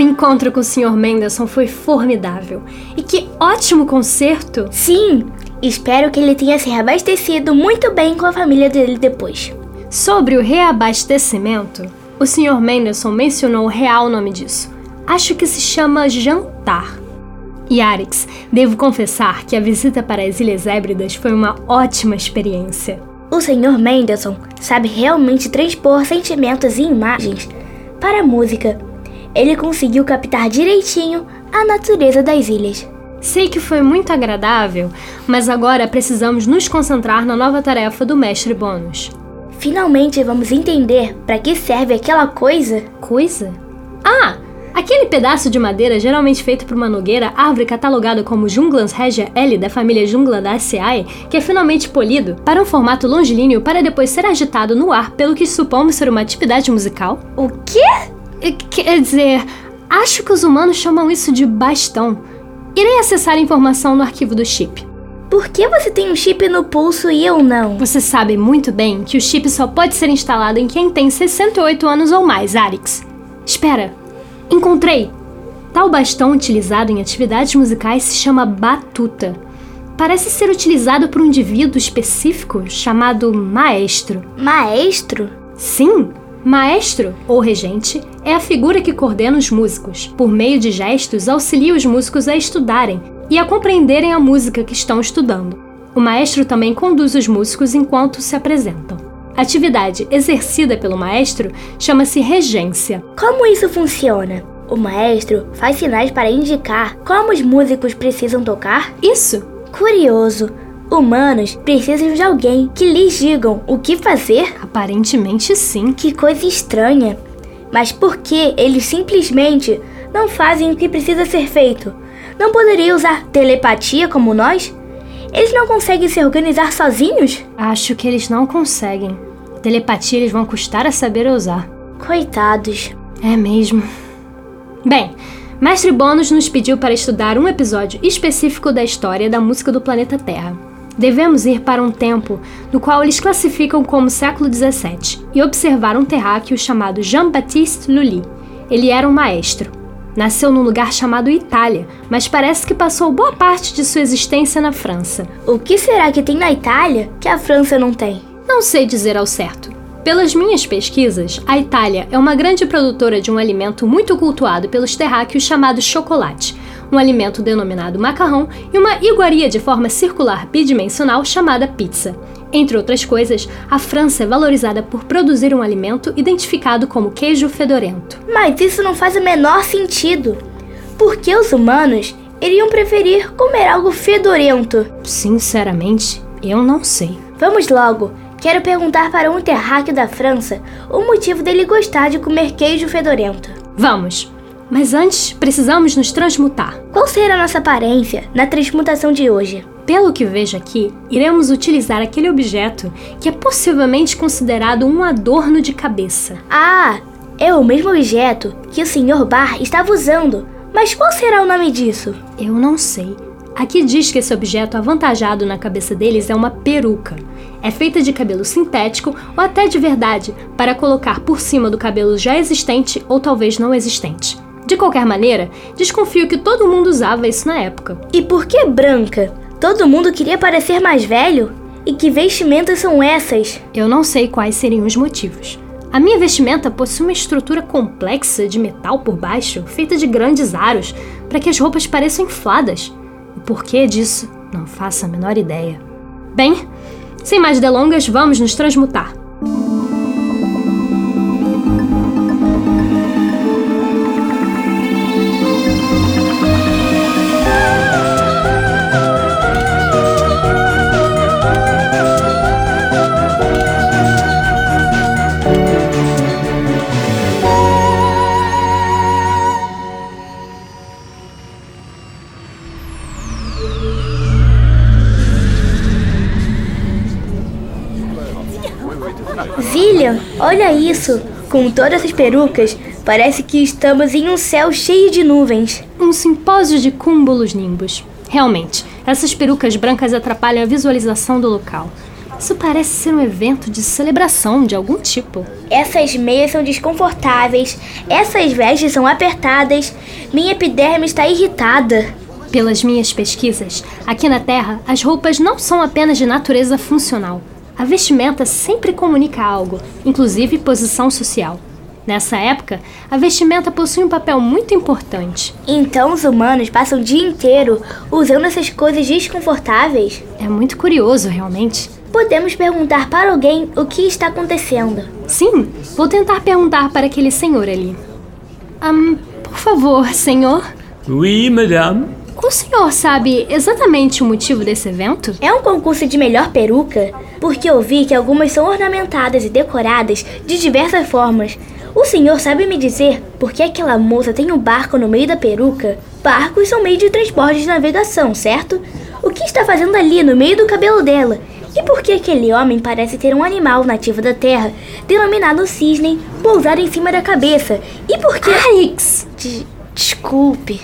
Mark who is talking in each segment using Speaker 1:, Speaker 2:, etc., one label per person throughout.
Speaker 1: O encontro com o Sr. Mendelssohn foi formidável. E que ótimo concerto!
Speaker 2: Sim, espero que ele tenha se reabastecido muito bem com a família dele depois.
Speaker 1: Sobre o reabastecimento, o Sr. Mendelssohn mencionou o real nome disso. Acho que se chama jantar. E Arix, devo confessar que a visita para as Ilhas Hébridas foi uma ótima experiência.
Speaker 2: O Sr. Mendelssohn sabe realmente transpor sentimentos e imagens para a música ele conseguiu captar direitinho a natureza das ilhas.
Speaker 1: Sei que foi muito agradável, mas agora precisamos nos concentrar na nova tarefa do mestre Bônus.
Speaker 2: Finalmente vamos entender para que serve aquela coisa.
Speaker 1: Coisa? Ah! Aquele pedaço de madeira geralmente feito por uma nogueira, árvore catalogada como Junglans regia L da família Jungla da Aceae, que é finalmente polido para um formato longilíneo para depois ser agitado no ar pelo que supomos ser uma atividade musical?
Speaker 2: O quê?
Speaker 1: Quer dizer, acho que os humanos chamam isso de bastão. Irei acessar a informação no arquivo do chip.
Speaker 2: Por que você tem um chip no pulso e eu não?
Speaker 1: Você sabe muito bem que o chip só pode ser instalado em quem tem 68 anos ou mais, Arix. Espera, encontrei! Tal bastão utilizado em atividades musicais se chama batuta. Parece ser utilizado por um indivíduo específico chamado maestro.
Speaker 2: Maestro?
Speaker 1: Sim, Maestro, ou regente, é a figura que coordena os músicos. Por meio de gestos, auxilia os músicos a estudarem e a compreenderem a música que estão estudando. O maestro também conduz os músicos enquanto se apresentam. A atividade exercida pelo maestro chama-se regência.
Speaker 2: Como isso funciona? O maestro faz sinais para indicar como os músicos precisam tocar?
Speaker 1: Isso!
Speaker 2: Curioso! Humanos precisam de alguém que lhes digam o que fazer?
Speaker 1: Aparentemente sim.
Speaker 2: Que coisa estranha. Mas por que eles simplesmente não fazem o que precisa ser feito? Não poderiam usar telepatia como nós? Eles não conseguem se organizar sozinhos?
Speaker 1: Acho que eles não conseguem. Telepatia eles vão custar a saber usar.
Speaker 2: Coitados.
Speaker 1: É mesmo. Bem, Mestre Bônus nos pediu para estudar um episódio específico da história da música do planeta Terra. Devemos ir para um tempo no qual eles classificam como século XVII e observar um terráqueo chamado Jean-Baptiste Lully. Ele era um maestro. Nasceu num lugar chamado Itália, mas parece que passou boa parte de sua existência na França.
Speaker 2: O que será que tem na Itália que a França não tem?
Speaker 1: Não sei dizer ao certo. Pelas minhas pesquisas, a Itália é uma grande produtora de um alimento muito cultuado pelos terráqueos chamado chocolate, um alimento denominado macarrão e uma iguaria de forma circular bidimensional chamada pizza. Entre outras coisas, a França é valorizada por produzir um alimento identificado como queijo fedorento.
Speaker 2: Mas isso não faz o menor sentido. Por que os humanos iriam preferir comer algo fedorento?
Speaker 1: Sinceramente, eu não sei.
Speaker 2: Vamos logo. Quero perguntar para um terráqueo da França o motivo dele gostar de comer queijo fedorento.
Speaker 1: Vamos! Mas antes, precisamos nos transmutar.
Speaker 2: Qual será a nossa aparência na transmutação de hoje?
Speaker 1: Pelo que vejo aqui, iremos utilizar aquele objeto que é possivelmente considerado um adorno de cabeça.
Speaker 2: Ah, é o mesmo objeto que o Sr. Bar estava usando. Mas qual será o nome disso?
Speaker 1: Eu não sei. Aqui diz que esse objeto avantajado na cabeça deles é uma peruca. É feita de cabelo sintético ou até de verdade, para colocar por cima do cabelo já existente ou talvez não existente. De qualquer maneira, desconfio que todo mundo usava isso na época.
Speaker 2: E por que branca? Todo mundo queria parecer mais velho? E que vestimentas são essas?
Speaker 1: Eu não sei quais seriam os motivos. A minha vestimenta possui uma estrutura complexa de metal por baixo, feita de grandes aros, para que as roupas pareçam infladas. O porquê disso, não faço a menor ideia. Bem, sem mais delongas, vamos nos transmutar.
Speaker 2: Olha isso! Com todas essas perucas, parece que estamos em um céu cheio de nuvens.
Speaker 1: Um simpósio de cúmulos nimbus. Realmente, essas perucas brancas atrapalham a visualização do local. Isso parece ser um evento de celebração de algum tipo.
Speaker 2: Essas meias são desconfortáveis, essas vestes são apertadas, minha epiderme está irritada.
Speaker 1: Pelas minhas pesquisas, aqui na Terra, as roupas não são apenas de natureza funcional. A vestimenta sempre comunica algo, inclusive posição social. Nessa época, a vestimenta possui um papel muito importante.
Speaker 2: Então os humanos passam o dia inteiro usando essas coisas desconfortáveis?
Speaker 1: É muito curioso, realmente.
Speaker 2: Podemos perguntar para alguém o que está acontecendo.
Speaker 1: Sim, vou tentar perguntar para aquele senhor ali. Um, por favor, senhor.
Speaker 3: Oui, madame.
Speaker 1: O senhor sabe exatamente o motivo desse evento?
Speaker 2: É um concurso de melhor peruca? Porque eu vi que algumas são ornamentadas e decoradas de diversas formas. O senhor sabe me dizer por que aquela moça tem um barco no meio da peruca? Barcos são meio de transporte de navegação, certo? O que está fazendo ali no meio do cabelo dela? E por que aquele homem parece ter um animal nativo da Terra, denominado cisne, pousado em cima da cabeça? E por que.
Speaker 1: Alex!
Speaker 2: De- desculpe.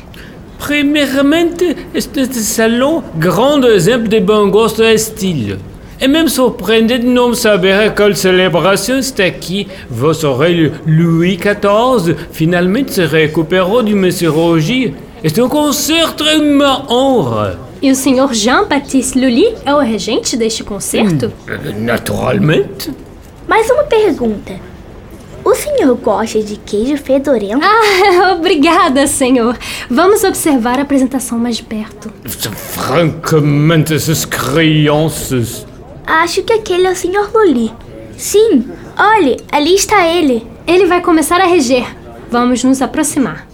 Speaker 3: Primeiramente, este salon, grand exemple de bon gosto et style. É mesmo surpreendente de não saber a qual celebração está aqui. Vosso rei Louis XIV finalmente se recuperou de uma cirurgia. Este concerto é uma honra.
Speaker 1: E o senhor Jean-Baptiste Lully é o regente deste concerto?
Speaker 3: Naturalmente.
Speaker 2: Mais uma pergunta. O senhor gosta de queijo fedorento?
Speaker 1: Ah, obrigada, senhor. Vamos observar a apresentação mais de perto.
Speaker 3: Francamente, essas crianças.
Speaker 2: Acho que aquele é o senhor Luli. Sim, olhe, ali está ele.
Speaker 1: Ele vai começar a reger. Vamos nos aproximar.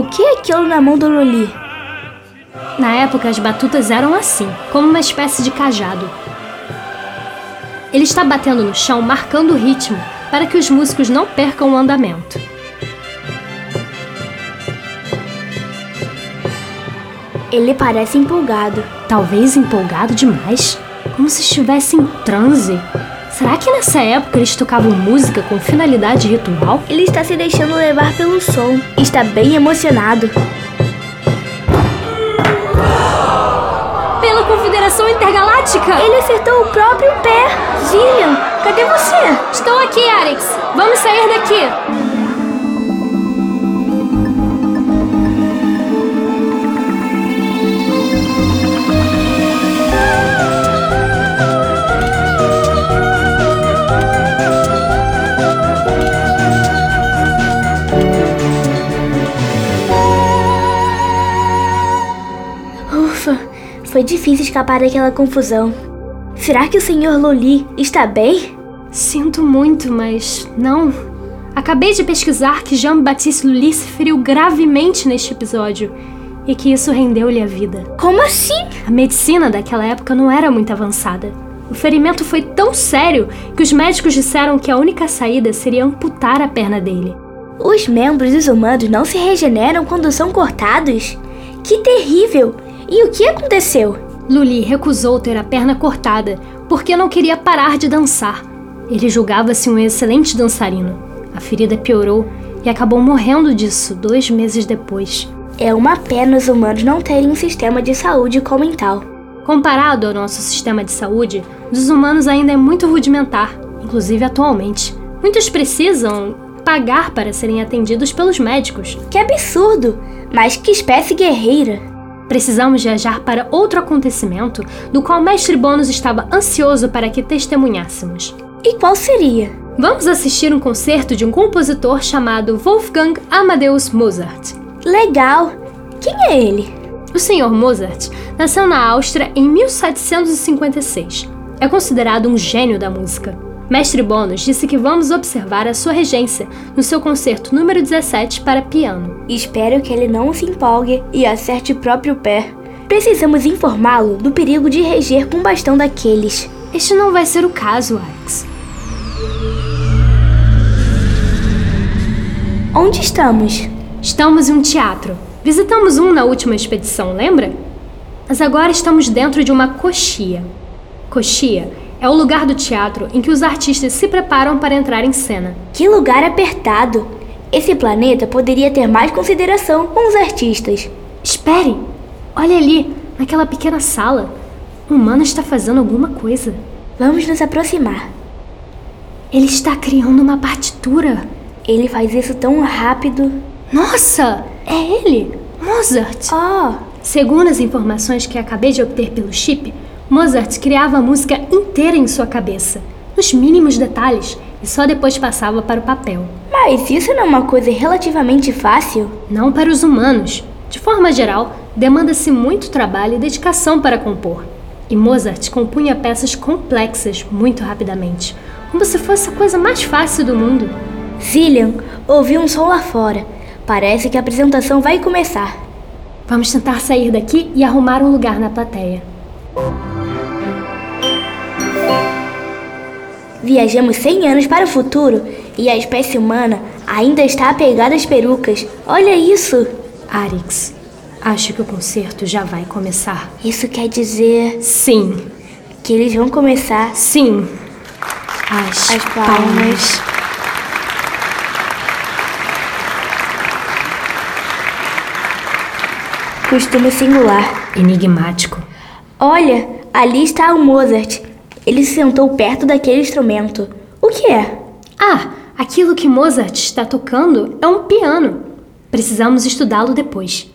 Speaker 2: O que é aquilo na mão do Loli?
Speaker 1: Na época, as batutas eram assim, como uma espécie de cajado. Ele está batendo no chão, marcando o ritmo, para que os músicos não percam o andamento.
Speaker 2: Ele parece empolgado.
Speaker 1: Talvez empolgado demais, como se estivesse em transe. Será que nessa época eles tocavam música com finalidade ritual?
Speaker 2: Ele está se deixando levar pelo som. Está bem emocionado.
Speaker 1: Pela Confederação Intergaláctica!
Speaker 2: Ele acertou o próprio pé. Zillian, cadê você?
Speaker 1: Estou aqui, Alex. Vamos sair daqui.
Speaker 2: Foi difícil escapar daquela confusão. Será que o Sr. Loli está bem?
Speaker 1: Sinto muito, mas não. Acabei de pesquisar que Jean-Baptiste Lully se feriu gravemente neste episódio e que isso rendeu-lhe a vida.
Speaker 2: Como assim?
Speaker 1: A medicina daquela época não era muito avançada. O ferimento foi tão sério que os médicos disseram que a única saída seria amputar a perna dele.
Speaker 2: Os membros dos humanos não se regeneram quando são cortados? Que terrível! E o que aconteceu?
Speaker 1: Luli recusou ter a perna cortada porque não queria parar de dançar. Ele julgava-se um excelente dançarino. A ferida piorou e acabou morrendo disso dois meses depois.
Speaker 2: É uma pena os humanos não terem um sistema de saúde como em tal.
Speaker 1: Comparado ao nosso sistema de saúde, dos humanos ainda é muito rudimentar, inclusive atualmente. Muitos precisam pagar para serem atendidos pelos médicos.
Speaker 2: Que absurdo! Mas que espécie guerreira!
Speaker 1: Precisamos viajar para outro acontecimento do qual Mestre Bônus estava ansioso para que testemunhássemos.
Speaker 2: E qual seria?
Speaker 1: Vamos assistir um concerto de um compositor chamado Wolfgang Amadeus Mozart.
Speaker 2: Legal! Quem é ele?
Speaker 1: O Sr. Mozart nasceu na Áustria em 1756. É considerado um gênio da música. Mestre Bônus disse que vamos observar a sua regência no seu concerto número 17 para piano.
Speaker 2: Espero que ele não se empolgue e acerte o próprio pé. Precisamos informá-lo do perigo de reger com um bastão daqueles.
Speaker 1: Este não vai ser o caso, Alex.
Speaker 2: Onde estamos?
Speaker 1: Estamos em um teatro. Visitamos um na última expedição, lembra? Mas agora estamos dentro de uma coxia. Coxia é o lugar do teatro em que os artistas se preparam para entrar em cena.
Speaker 2: Que lugar apertado! Esse planeta poderia ter mais consideração com os artistas.
Speaker 1: Espere! Olha ali, naquela pequena sala. Um humano está fazendo alguma coisa.
Speaker 2: Vamos nos aproximar.
Speaker 1: Ele está criando uma partitura.
Speaker 2: Ele faz isso tão rápido.
Speaker 1: Nossa! É ele! Mozart!
Speaker 2: Oh,
Speaker 1: Segundo as informações que acabei de obter pelo chip, Mozart criava a música inteira em sua cabeça, nos mínimos detalhes, e só depois passava para o papel.
Speaker 2: mas isso não é uma coisa relativamente fácil?
Speaker 1: Não para os humanos. De forma geral, demanda-se muito trabalho e dedicação para compor. E Mozart compunha peças complexas muito rapidamente, como se fosse a coisa mais fácil do mundo.
Speaker 2: Zillian, ouvi um som lá fora. Parece que a apresentação vai começar.
Speaker 1: Vamos tentar sair daqui e arrumar um lugar na plateia.
Speaker 2: Viajamos 100 anos para o futuro e a espécie humana ainda está apegada às perucas. Olha isso!
Speaker 1: Arix, acho que o concerto já vai começar.
Speaker 2: Isso quer dizer
Speaker 1: Sim,
Speaker 2: que eles vão começar.
Speaker 1: sim. As,
Speaker 2: As palmas. Costume singular.
Speaker 1: Enigmático.
Speaker 2: Olha, ali está o Mozart. Ele se sentou perto daquele instrumento. O que é?
Speaker 1: Ah, aquilo que Mozart está tocando é um piano. Precisamos estudá-lo depois.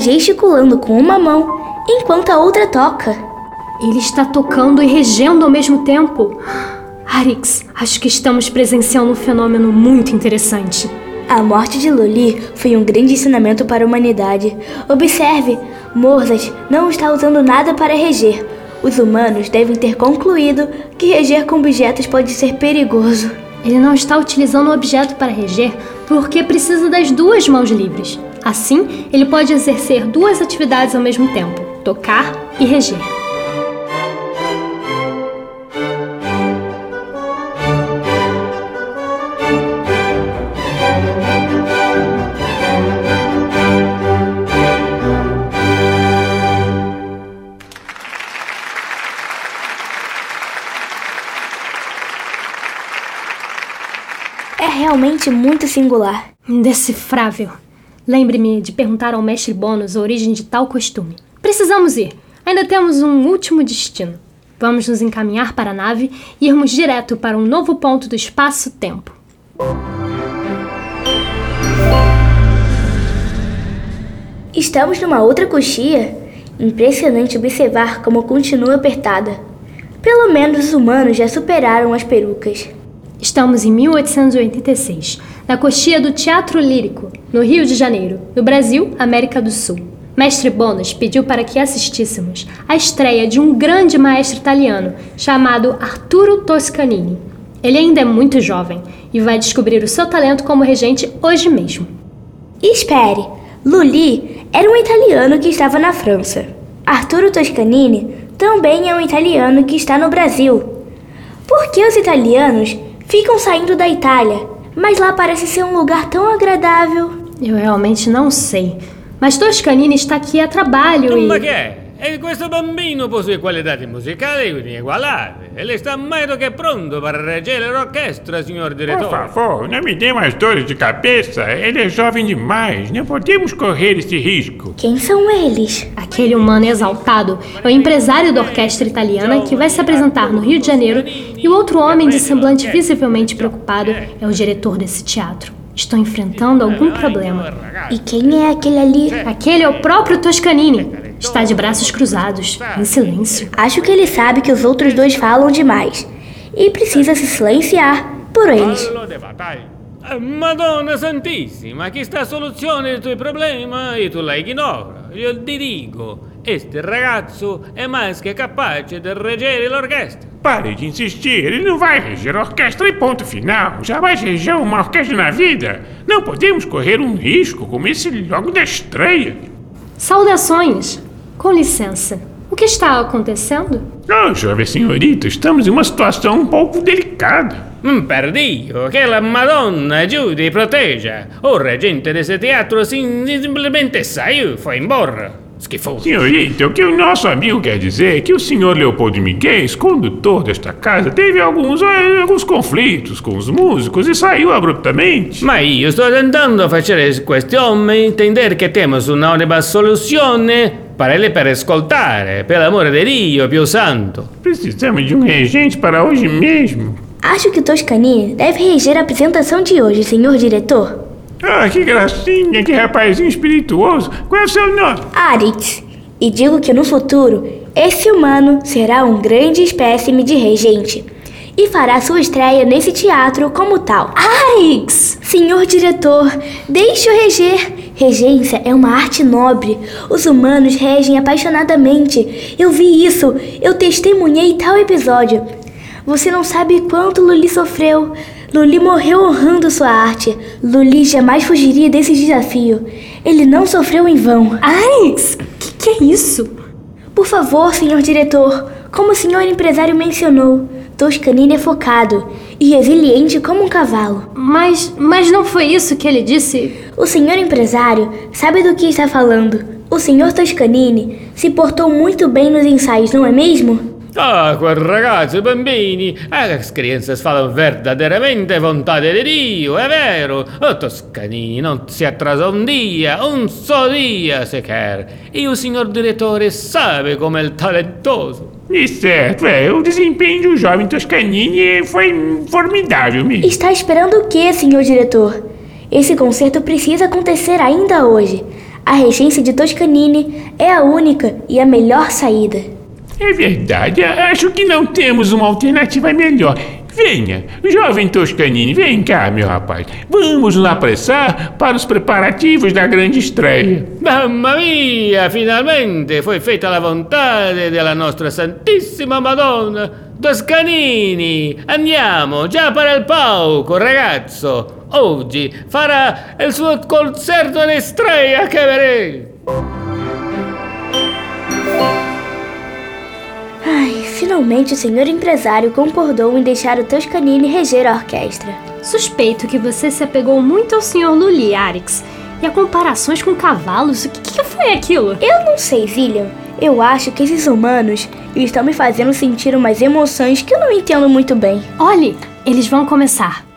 Speaker 2: Gesticulando com uma mão enquanto a outra toca.
Speaker 1: Ele está tocando e regendo ao mesmo tempo. Arix, acho que estamos presenciando um fenômeno muito interessante.
Speaker 2: A morte de Loli foi um grande ensinamento para a humanidade. Observe, Morzas não está usando nada para reger. Os humanos devem ter concluído que reger com objetos pode ser perigoso.
Speaker 1: Ele não está utilizando o objeto para reger porque precisa das duas mãos livres. Assim, ele pode exercer duas atividades ao mesmo tempo: tocar e reger.
Speaker 2: É realmente muito singular.
Speaker 1: Indecifrável. Lembre-me de perguntar ao mestre Bônus a origem de tal costume. Precisamos ir. Ainda temos um último destino. Vamos nos encaminhar para a nave e irmos direto para um novo ponto do espaço-tempo.
Speaker 2: Estamos numa outra coxia? Impressionante observar como continua apertada. Pelo menos os humanos já superaram as perucas.
Speaker 1: Estamos em 1886, na coxia do Teatro Lírico, no Rio de Janeiro, no Brasil, América do Sul. Mestre Bonas pediu para que assistíssemos à estreia de um grande maestro italiano chamado Arturo Toscanini. Ele ainda é muito jovem e vai descobrir o seu talento como regente hoje mesmo.
Speaker 2: Espere, Lully era um italiano que estava na França. Arturo Toscanini também é um italiano que está no Brasil. Por que os italianos ficam saindo da Itália, mas lá parece ser um lugar tão agradável?
Speaker 1: Eu realmente não sei. Mas Toscanini está aqui a trabalho e.
Speaker 3: Ma che è? E questo bambino possui qualità musicali inigualáveis. Ele está mais do que pronto para reger a orquestra, senhor
Speaker 4: Por
Speaker 3: diretor.
Speaker 4: favor, não me dê mais dores de cabeça. Ele é jovem demais. Não podemos correr esse risco.
Speaker 2: Quem são eles?
Speaker 1: Aquele humano exaltado é o empresário da orquestra italiana que vai se apresentar no Rio de Janeiro e o outro homem de semblante visivelmente preocupado é o diretor desse teatro. Estão enfrentando algum problema.
Speaker 2: E quem é aquele ali?
Speaker 1: Aquele é o próprio Toscanini. Está de braços cruzados, em silêncio.
Speaker 2: Acho que ele sabe que os outros dois falam demais e precisa se silenciar por eles.
Speaker 3: De. Eh, Madonna Santissima, questa soluzione dei tuoi problemi e tu la ignora. Io ti dico, este ragazzo è mais che capace di reggere l'orchestra.
Speaker 4: Pare de insistir. Ele não vai reger a orquestra e ponto final. Jamais regeu uma orquestra na vida. Não podemos correr um risco como esse logo da estreia.
Speaker 1: Saudações! Com licença, o que está acontecendo?
Speaker 4: Oh, jovem senhorita, estamos em uma situação um pouco delicada.
Speaker 3: Mm, Per Dio, che la Madonna aiuti e proteggia. O reggente desse teatro sim- simplesmente saiu, foi embora. Schifoso.
Speaker 4: Senhorita, o que o nosso amigo quer dizer é que o senhor Leopoldo Miguel, condutor desta casa, teve alguns, eh, alguns conflitos com os músicos e saiu abruptamente.
Speaker 3: Ma io sto tentando facere questi uomini intendere che temos una unica soluzione para ele per ascoltare, per l'amore di Dio, Pio Santo.
Speaker 4: Precisamos de um regente para hoje mesmo.
Speaker 2: Acho que Toscanini deve reger a apresentação de hoje, senhor diretor.
Speaker 4: Ah, que gracinha, que rapazinho espirituoso. Qual é o seu nome?
Speaker 2: Arix. E digo que no futuro, esse humano será um grande espécime de regente e fará sua estreia nesse teatro como tal.
Speaker 1: Arix!
Speaker 2: Senhor diretor, deixe-o reger. Regência é uma arte nobre. Os humanos regem apaixonadamente. Eu vi isso. Eu testemunhei tal episódio. Você não sabe quanto Luli sofreu. Luli morreu honrando sua arte. Luli jamais fugiria desse desafio. Ele não sofreu em vão.
Speaker 1: Arix! Que que é isso?
Speaker 2: Por favor, senhor diretor, como o senhor empresário mencionou, Toscanini é focado e resiliente como um cavalo.
Speaker 1: Mas, mas não foi isso que ele disse?
Speaker 2: O senhor empresário sabe do que está falando. O senhor Toscanini se portou muito bem nos ensaios, não é mesmo?
Speaker 3: Ah, quel ragazzo, bambini, ah, as crianças falam verdadeiramente vontade di Dio, è vero. Oh, Toscanini, non si atrasa un dia, un só dia sequer. E o senhor direttore sabe como é talentoso.
Speaker 4: E certo, é, o desempenho do jovem Toscanini foi formidável mesmo.
Speaker 2: Está esperando o que, senhor diretor? Esse concerto precisa acontecer ainda hoje. A regência de Toscanini é a única e a melhor saída.
Speaker 4: É verdade, acho que não temos uma alternativa melhor. Venha, jovem Toscanini, vem cá, meu rapaz. Vamos nos apressar para os preparativos da grande estreia.
Speaker 3: Mamma mia, finalmente foi feita a vontade della nostra Santissima Madonna. Toscanini, andiamo già para il palco, ragazzo. Oggi farà il suo concerto in estreia che verei.
Speaker 2: Finalmente o senhor empresário concordou em deixar o Toscanini reger a orquestra.
Speaker 1: Suspeito que você se apegou muito ao Sr. Lully, Arix. E a comparações com cavalos, o que, que foi aquilo?
Speaker 2: Eu não sei, William. Eu acho que esses humanos estão me fazendo sentir umas emoções que eu não entendo muito bem.
Speaker 1: Olhe, eles vão começar.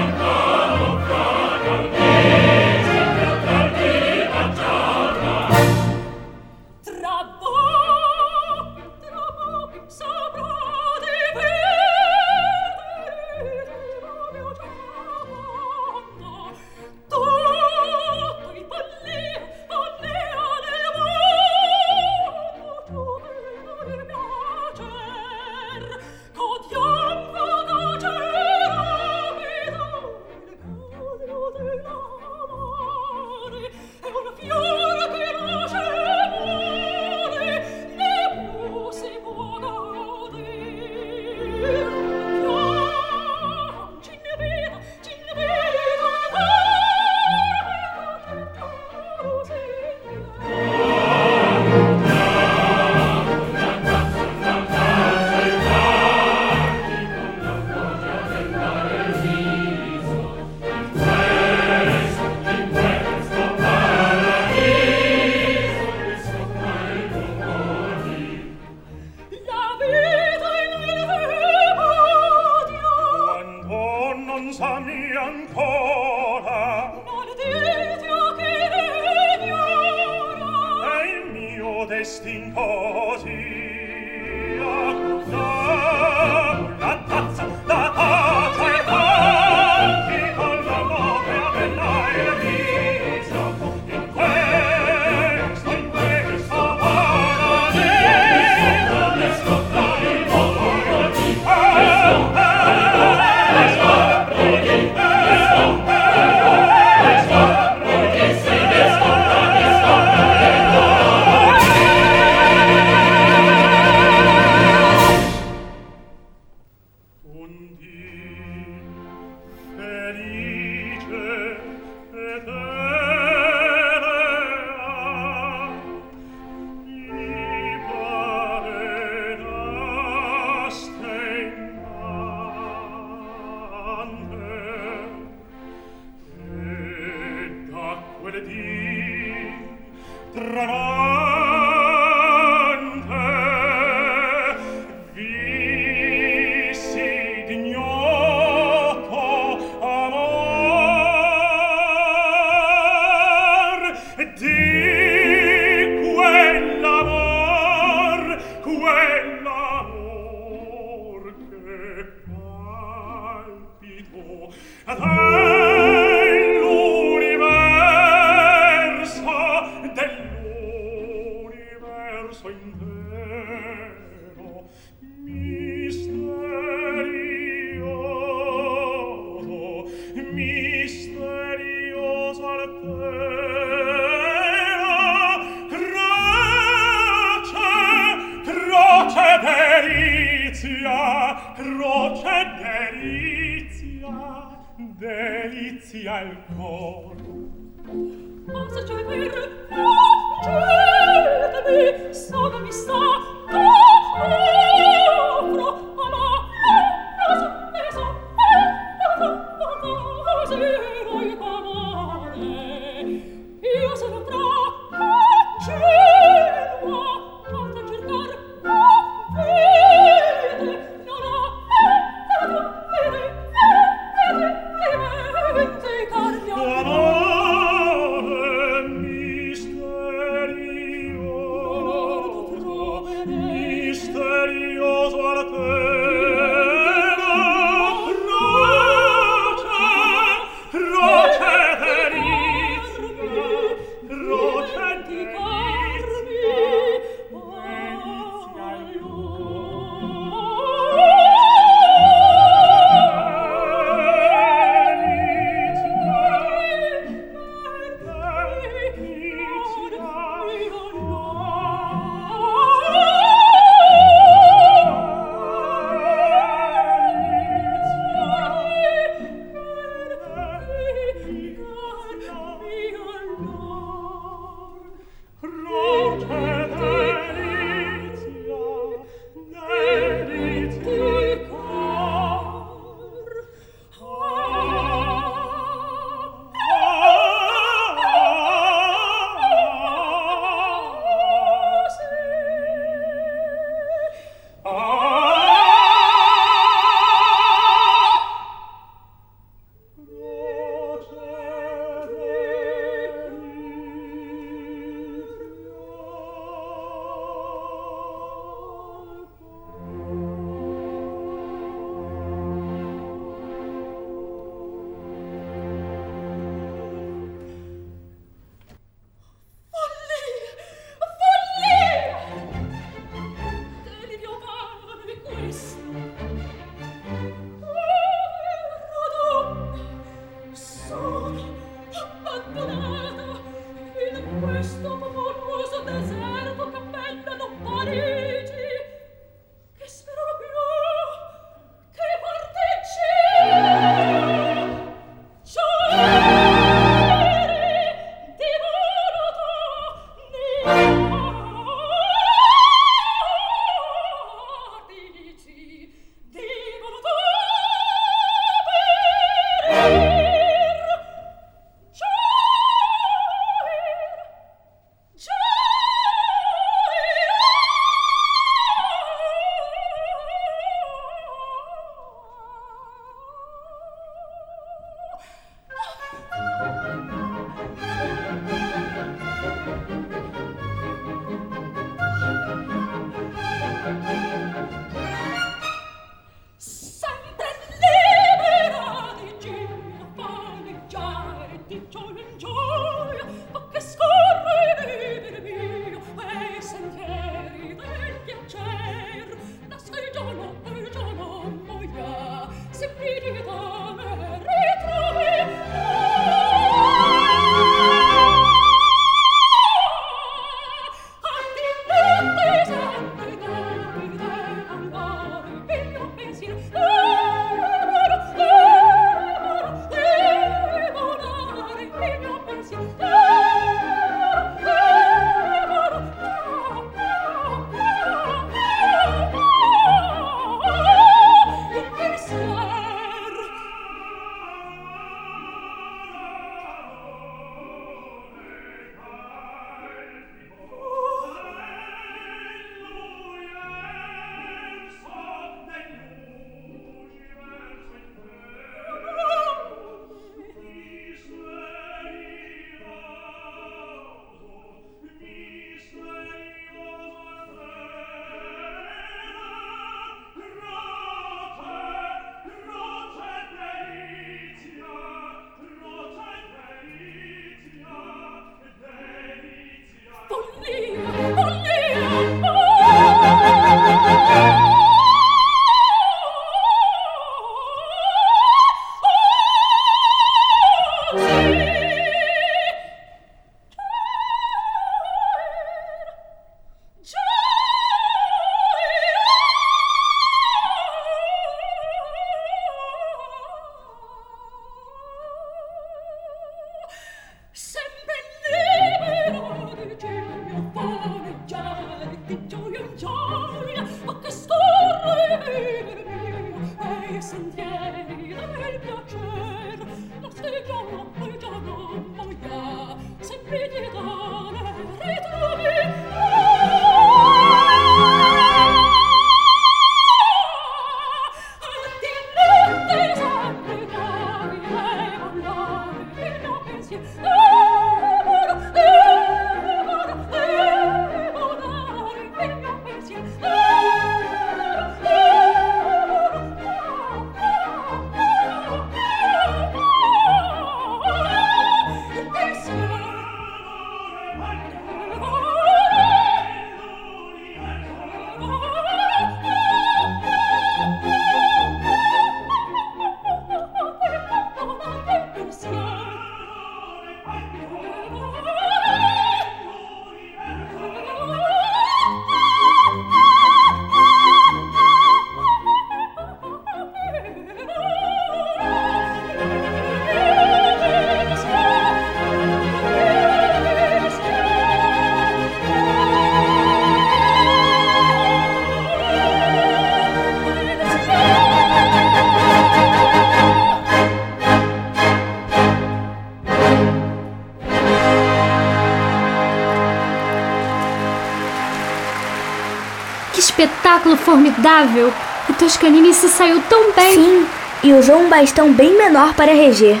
Speaker 1: Formidável! O Toscanini se saiu tão bem!
Speaker 2: Sim, e usou um bastão bem menor para reger.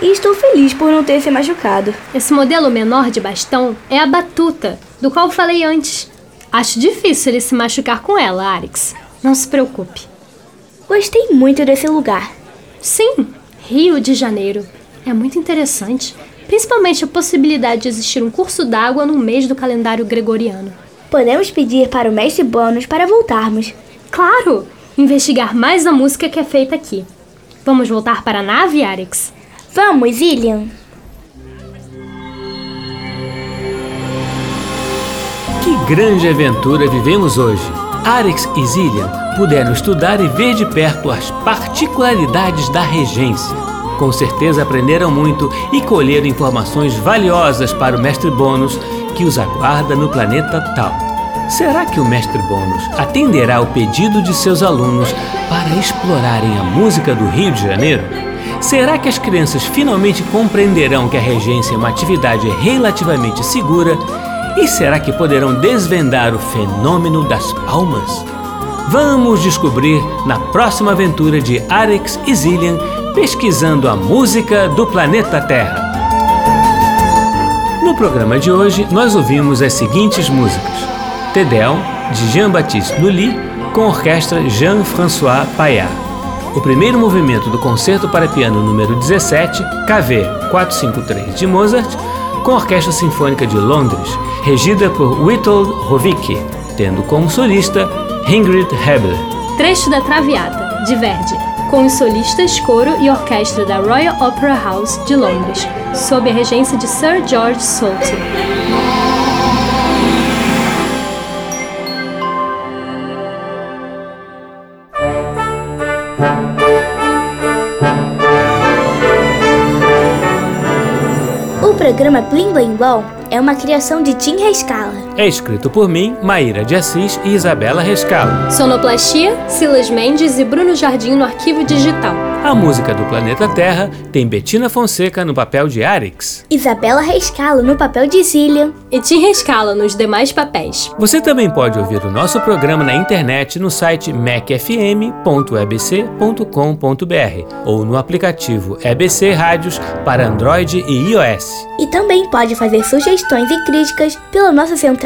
Speaker 2: E estou feliz por não ter se machucado.
Speaker 1: Esse modelo menor de bastão é a batuta, do qual falei antes. Acho difícil ele se machucar com ela, Arix. Não se preocupe.
Speaker 2: Gostei muito desse lugar.
Speaker 1: Sim, Rio de Janeiro. É muito interessante, principalmente a possibilidade de existir um curso d'água no mês do calendário gregoriano.
Speaker 2: Podemos pedir para o mestre Bônus para voltarmos.
Speaker 1: Claro! Investigar mais a música que é feita aqui. Vamos voltar para a nave, Arix?
Speaker 2: Vamos, Ilian!
Speaker 3: Que grande aventura vivemos hoje! Arix e Zillian puderam estudar e ver de perto as particularidades da regência. Com certeza aprenderam muito e colheram informações valiosas para o mestre Bônus que os aguarda no planeta Tal. Será que o mestre Bônus atenderá ao pedido de seus alunos para explorarem a música do Rio de Janeiro? Será que as crianças finalmente compreenderão que a regência é uma atividade relativamente segura? E será que poderão desvendar o fenômeno das palmas? Vamos descobrir na próxima aventura de Arex e Zillian pesquisando a música do planeta Terra. Programa de hoje, nós ouvimos as seguintes músicas: Tedeum, de Jean-Baptiste Lully, com a orquestra Jean-François Paillard. O primeiro movimento do Concerto para Piano número 17, KV 453 de Mozart, com a Orquestra Sinfônica de Londres, regida por Witold Rovicki, tendo como solista Ingrid Hebler.
Speaker 1: Trecho da Traviata, de Verdi, com os solistas, coro e orquestra da Royal Opera House de Londres, sob a regência de Sir George Solti.
Speaker 2: O programa Blim Blim Blom é uma criação de Tim Rescala.
Speaker 3: É escrito por mim, Maíra de Assis e Isabela Rescalo.
Speaker 1: Sonoplastia, Silas Mendes e Bruno Jardim no arquivo digital.
Speaker 3: A música do Planeta Terra tem Betina Fonseca no papel de Arix.
Speaker 2: Isabela Rescalo no papel de Zillian.
Speaker 1: E Tim Rescala nos demais papéis.
Speaker 3: Você também pode ouvir o nosso programa na internet no site macfm.ebc.com.br ou no aplicativo EBC Rádios para Android e iOS.
Speaker 2: E também pode fazer sugestões e críticas pela nossa central